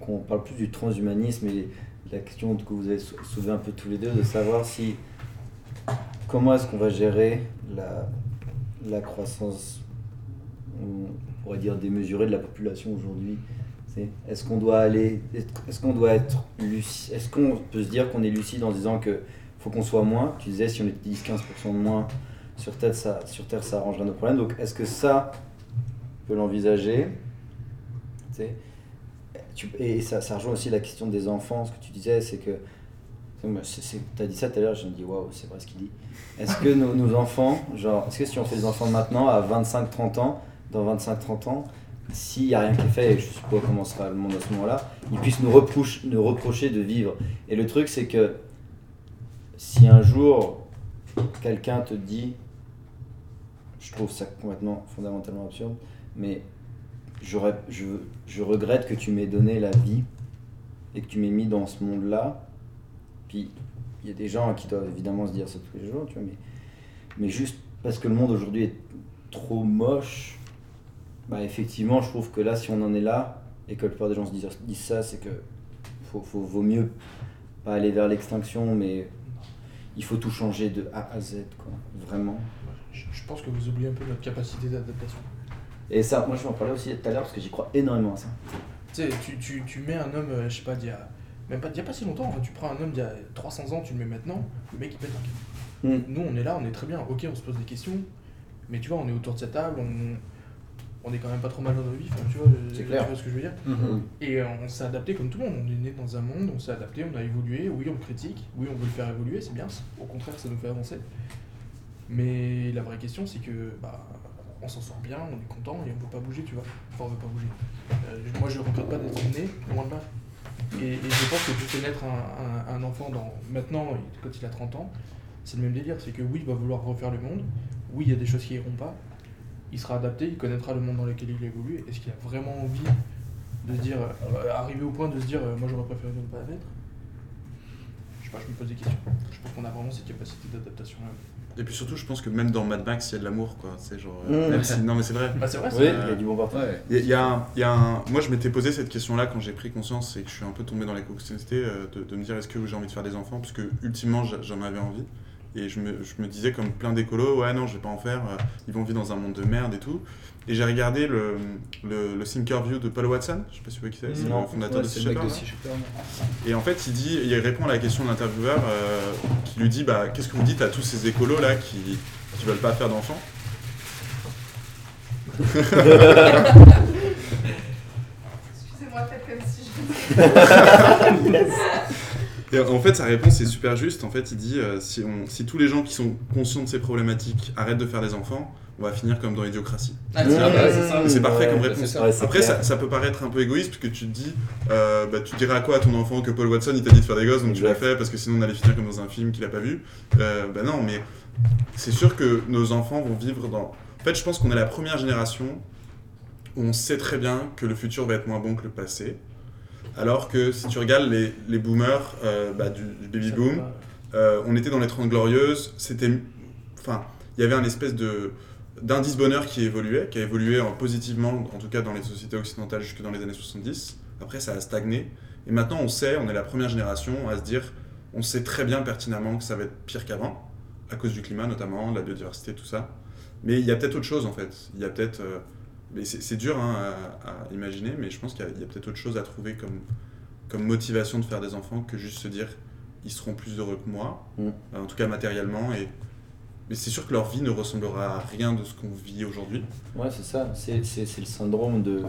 qu'on parle plus du transhumanisme et la question que vous avez soulevée un peu tous les deux, de savoir si comment est-ce qu'on va gérer la, croissance, on pourrait dire démesurée de la population aujourd'hui? Est-ce qu'on doit aller, est-ce qu'on doit être lucide, est-ce qu'on peut se dire qu'on est lucide en disant que faut qu'on soit moins? Tu disais si on est 10-15% de moins sur Terre, ça, sur Terre, ça arrangerait nos problèmes. Donc est-ce que ça peut l'envisager? Et ça, ça rejoint aussi la question des enfants. Ce que tu disais, c'est que. Tu as dit ça tout à l'heure, je me dis waouh, c'est vrai ce qu'il dit. Est-ce que nos, enfants, genre, est-ce que si on fait des enfants maintenant, à 25-30 ans, dans 25-30 ans, s'il n'y a rien qui est fait, et je ne sais pas comment sera le monde à ce moment-là, ils puissent nous reprocher de vivre. Et le truc, c'est que si un jour quelqu'un te dit, je trouve ça complètement fondamentalement absurde, mais je, regrette que tu m'aies donné la vie et que tu m'aies mis dans ce monde-là. Puis il y a des gens qui doivent évidemment se dire ça tous les jours, tu vois, mais, juste parce que le monde aujourd'hui est trop moche, bah effectivement, je trouve que là, si on en est là, et que la plupart des gens se disent, ça, c'est que faut, vaut mieux pas aller vers l'extinction, mais il faut tout changer de A à Z, quoi, vraiment. Je pense que vous oubliez un peu notre capacité d'adaptation. Et ça, moi je vais en parler aussi tout à l'heure parce que j'y crois énormément à ça. Tu sais, tu, tu, tu, mets un homme, euh, je sais pas, d'il y a, même pas, d'il y a pas si longtemps, tu prends un homme d'il y a 300 ans, tu le mets maintenant, le mec il pète un câble. Mm. Nous on est là, on est très bien, ok, on se pose des questions, mais tu vois, on est autour de cette table, on, on est quand même pas trop mal dans nos vies, tu vois, c'est clair. ce que je veux dire. Mm-hmm. Et euh, on s'est adapté comme tout le monde, on est né dans un monde, on s'est adapté, on a évolué, oui on critique, oui on veut le faire évoluer, c'est bien, au contraire ça nous fait avancer. Mais la vraie question c'est que bah, on s'en sort bien, on est content et on peut pas bouger, tu vois. Enfin, on veut pas bouger. Euh, moi, je regrette pas d'être né, loin de là. Et, je pense que tu fais naître un, enfant dans, maintenant, quand il a 30 ans, c'est le même délire. C'est que oui, il va vouloir refaire le monde. Oui, il y a des choses qui iront pas. Il sera adapté, il connaîtra le monde dans lequel il évolue. Est-ce qu'il a vraiment envie de se dire, euh, arriver au point de se dire, euh, moi j'aurais préféré ne pas naître Je sais pas, je me pose des questions. Je pense qu'on a vraiment cette capacité d'adaptation là. Et puis surtout, je pense que même dans Mad Max, il y a de l'amour, quoi. C'est genre. Euh, mmh. Non, mais c'est vrai. Bah, c'est vrai, oui, il y a du bon parti. Il y, a, un, y a un... Moi, je m'étais posé cette question-là quand j'ai pris conscience et que je suis un peu tombé dans la euh, de, de, me dire est-ce que j'ai envie de faire des enfants? Parce que, ultimement, j'en avais envie. Et je me, je me, disais, comme plein d'écolos, ouais, non, je vais pas en faire, euh, ils vont vivre dans un monde de merde et tout. Et j'ai regardé le, le, le Thinkerview de Paul Watson, je sais pas si vous voyez qui c'est, c'est le fondateur de Sea Et en fait, il, dit, il répond à la question de l'intervieweur euh, qui lui dit bah, Qu'est-ce que vous dites à tous ces écolos là qui, qui veulent pas faire d'enfants? Excusez-moi, faites comme si je. en fait, sa réponse est super juste. En fait, il dit euh, si, on, si, tous les gens qui sont conscients de ces problématiques arrêtent de faire des enfants, on va finir comme dans l'idiocratie. Ah, c'est parfait comme réponse. Après, ça, peut paraître un peu égoïste parce que tu te dis euh, bah, tu dirais à quoi à ton enfant que Paul Watson il t'a dit de faire des gosses donc tu l'as fait parce que sinon on allait finir comme dans un film qu'il a pas vu. Euh, bah non, mais c'est sûr que nos enfants vont vivre dans. En fait, je pense qu'on est la première génération où on sait très bien que le futur va être moins bon que le passé. Alors que si tu regardes les, les boomers euh, bah, du, baby boom, euh, on était dans les 30 glorieuses, c'était. Enfin, il y avait un espèce de d'indice bonheur qui évoluait, qui a évolué en positivement, en tout cas dans les sociétés occidentales jusque dans les années 70. Après, ça a stagné. Et maintenant, on sait, on est la première génération à se dire, on sait très bien pertinemment que ça va être pire qu'avant, à cause du climat notamment, la biodiversité, tout ça. Mais il y a peut-être autre chose en fait. Il y a peut-être. Euh, c'est dur hein, à, imaginer, mais je pense qu'il y a, peut-être autre chose à trouver comme, comme motivation de faire des enfants que juste se dire ils seront plus heureux que moi, mm. en tout cas matériellement. Et... Mais c'est sûr que leur vie ne ressemblera à rien de ce qu'on vit aujourd'hui. Ouais, c'est ça. C'est le syndrome de. De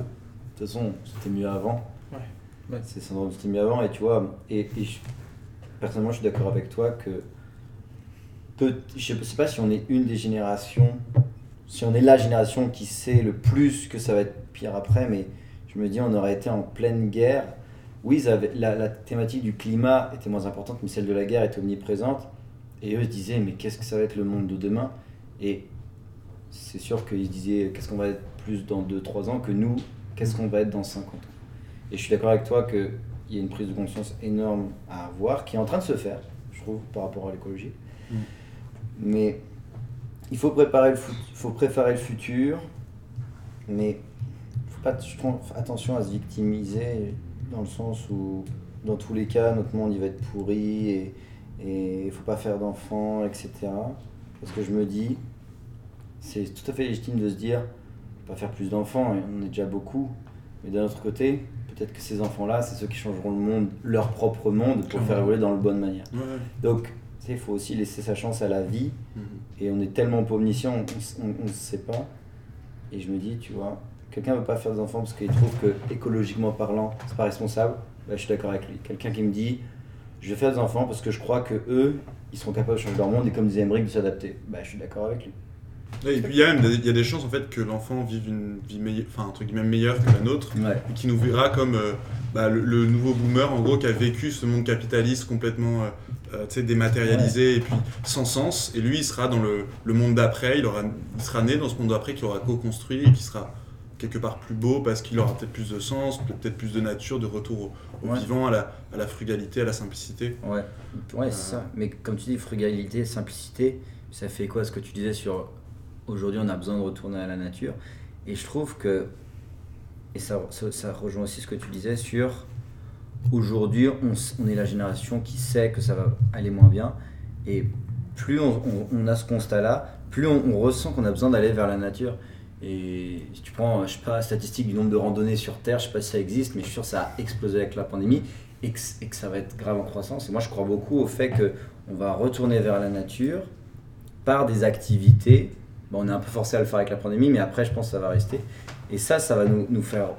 toute façon, c'était mieux avant. Ouais. C'est le syndrome de c'était mieux avant. Et tu vois, et, personnellement, je suis d'accord avec toi que. Peut, je ne sais pas si on est une des générations si on est la génération qui sait le plus que ça va être pire après, mais je me dis, on aurait été en pleine guerre. Oui, la, la, thématique du climat était moins importante, mais celle de la guerre était omniprésente. Et eux se disaient, mais qu'est-ce que ça va être le monde de demain? Et c'est sûr qu'ils se disaient, qu'est-ce qu'on va être plus dans 2-3 ans que nous, qu'est-ce qu'on va être dans 50 ans? Et je suis d'accord avec toi qu'il y a une prise de conscience énorme à avoir, qui est en train de se faire, je trouve, par rapport à l'écologie. Mm. Mais il faut préparer le, faut préparer le futur, mais faut pas attention à se victimiser. dans le sens où dans tous les cas, notre monde il va être pourri et il ne faut pas faire d'enfants, etc. Parce que je me dis, c'est tout à fait légitime de se dire, pas faire plus d'enfants, on est déjà beaucoup, mais d'un autre côté, peut-être que ces enfants-là, c'est ceux qui changeront le monde, leur propre monde, pour faire évoluer dans la bonne manière. Donc, il faut aussi laisser sa chance à la vie, mhm. et on est tellement omniscient, on ne sait pas. Et je me dis, tu vois, quelqu'un ne veut pas faire des enfants parce qu'il trouve que écologiquement parlant, c'est pas responsable, bah, je suis d'accord avec lui. Quelqu'un qui me dit, je vais faire des enfants parce que je crois que eux, ils seront capables de changer leur monde et comme disait Emmerich, de s'adapter. Bah, je suis d'accord avec lui. Et puis il y a même des, il y a des chances en fait que l'enfant vive une vie meilleure, enfin entre guillemets meilleure que la nôtre, et qui nous verra comme euh, bah, le, nouveau boomer en gros qui a vécu ce monde capitaliste complètement euh, euh, dématérialisé et puis sans sens. Et lui, il sera dans le, le monde d'après, il, aura, il sera né dans ce monde d'après qu'il aura co-construit et qui sera quelque part plus beau parce qu'il aura peut-être plus de sens, peut-être plus de nature, de retour au, vivant, à la, à la, frugalité, à la simplicité. Ouais, ouais c'est ça. Mais comme tu dis, frugalité, simplicité, ça fait quoi ce que tu disais sur aujourd'hui on a besoin de retourner à la nature Et je trouve que, et ça, ça, rejoint aussi ce que tu disais sur aujourd'hui on, est la génération qui sait que ça va aller moins bien et plus on, a ce constat là, plus on, ressent qu'on a besoin d'aller vers la nature. Et si tu prends, je sais pas, statistique du nombre de randonnées sur Terre, je sais pas si ça existe, mais je suis sûr que ça a explosé avec la pandémie et que, ça va être grave en croissance. Et moi, je crois beaucoup au fait qu'on va retourner vers la nature par des activités. Bon, on est un peu forcé à le faire avec la pandémie, mais après, je pense que ça va rester. Et ça, ça va nous, nous faire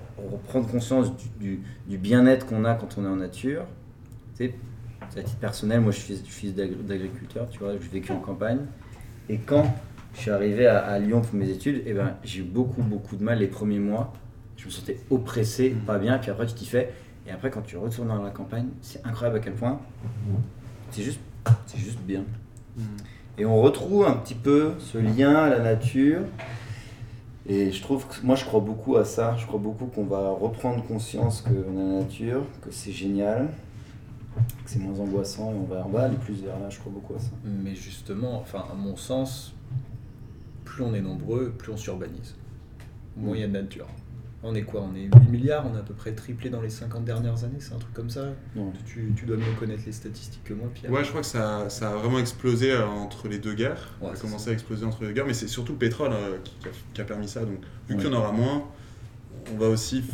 prendre conscience du, du, bien-être qu'on a quand on est en nature. Tu sais, à titre personnel, moi, je suis fils d'agriculteur, tu vois, j'ai vécu en campagne. Et quand je suis arrivé à, Lyon pour mes études, et ben, j'ai eu beaucoup, beaucoup de mal les premiers mois. Je me sentais oppressé, mm. pas bien, puis après tu t'y fais. Et après, quand tu retournes dans la campagne, c'est incroyable à quel point c'est juste, c'est juste bien. Mm. Et on retrouve un petit peu ce lien à la nature. Et je trouve que moi, je crois beaucoup à ça. Je crois beaucoup qu'on va reprendre conscience qu'on a la nature, que c'est génial, que c'est moins angoissant et on va, on va aller plus vers là. Je crois beaucoup à ça. Mais justement, enfin, à mon sens, plus on est nombreux, plus on s'urbanise. Moins il y a de nature. On est quoi On est 8 milliards, on a à peu près triplé dans les 50 dernières années, c'est un truc comme ça tu, tu, dois mieux connaître les statistiques que moi, Pierre. Ouais, je crois que ça, ça a vraiment explosé euh, entre les deux guerres. ça a commencé à exploser entre les deux guerres, mais c'est surtout le pétrole euh, qui, a, permis ça. Donc, vu qu'il y en aura moins, on va aussi.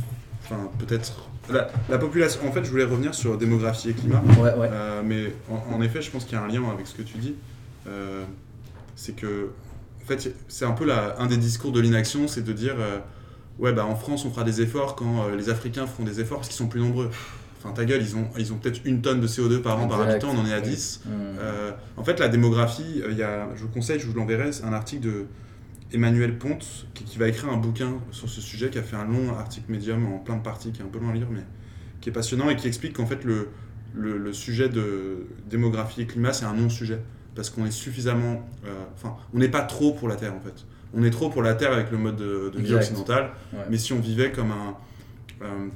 Enfin, peut-être. La, population. En fait, je voulais revenir sur démographie et climat. Ouais, ouais. Euh, mais en, effet, je pense qu'il y a un lien avec ce que tu dis. c'est que fait, c'est un peu la, un des discours de l'inaction, c'est de dire euh, ouais, bah en France, on fera des efforts quand euh, les Africains feront des efforts parce qu'ils sont plus nombreux. Enfin, ta gueule, ils ont, ils ont peut-être une tonne de CO2 par an par habitant, on en est à 10. Euh, en fait, la démographie, il y a, je vous conseille, je vous l'enverrai, c'est un article de Emmanuel Ponte qui, va écrire un bouquin sur ce sujet, qui a fait un long article médium en plein de parties, qui est un peu loin à lire, mais qui est passionnant et qui explique qu'en fait, le, le, le, sujet de démographie et climat, c'est un non-sujet parce qu'on est suffisamment. Euh, enfin, on n'est pas trop pour la Terre en fait. On est trop pour la Terre avec le mode de, vie occidental, mais si on vivait comme un. Euh,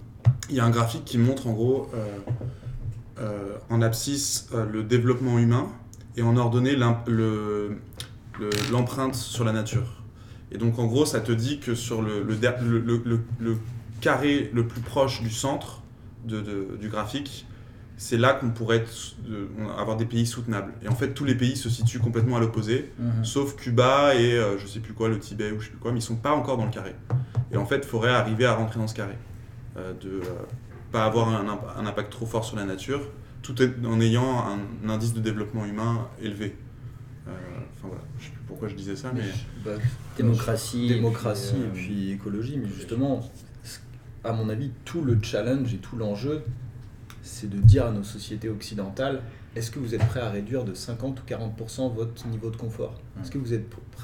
il y a un graphique qui montre en gros euh, en abscisse le développement humain et en ordonnée l'empreinte sur la nature. Et donc en gros, ça te dit que sur le, le, carré le plus proche du centre du graphique, c'est là qu'on pourrait avoir des pays soutenables. Et en fait, tous les pays se situent complètement à l'opposé, mhm. sauf Cuba et euh, je sais plus quoi, le Tibet ou je sais plus quoi, mais ils sont pas encore dans le carré. Et en fait, il faudrait arriver à rentrer dans ce carré, euh, de euh, pas avoir un, impact trop fort sur la nature, tout en ayant un, indice de développement humain élevé. Enfin voilà, je sais plus pourquoi je disais ça, mais bah, démocratie, démocratie et puis écologie, mais justement, à mon avis, tout le challenge et tout l'enjeu c'est de dire à nos sociétés occidentales est-ce que vous êtes prêt à réduire de 50 ou 40% votre niveau de confort? Est-ce que vous êtes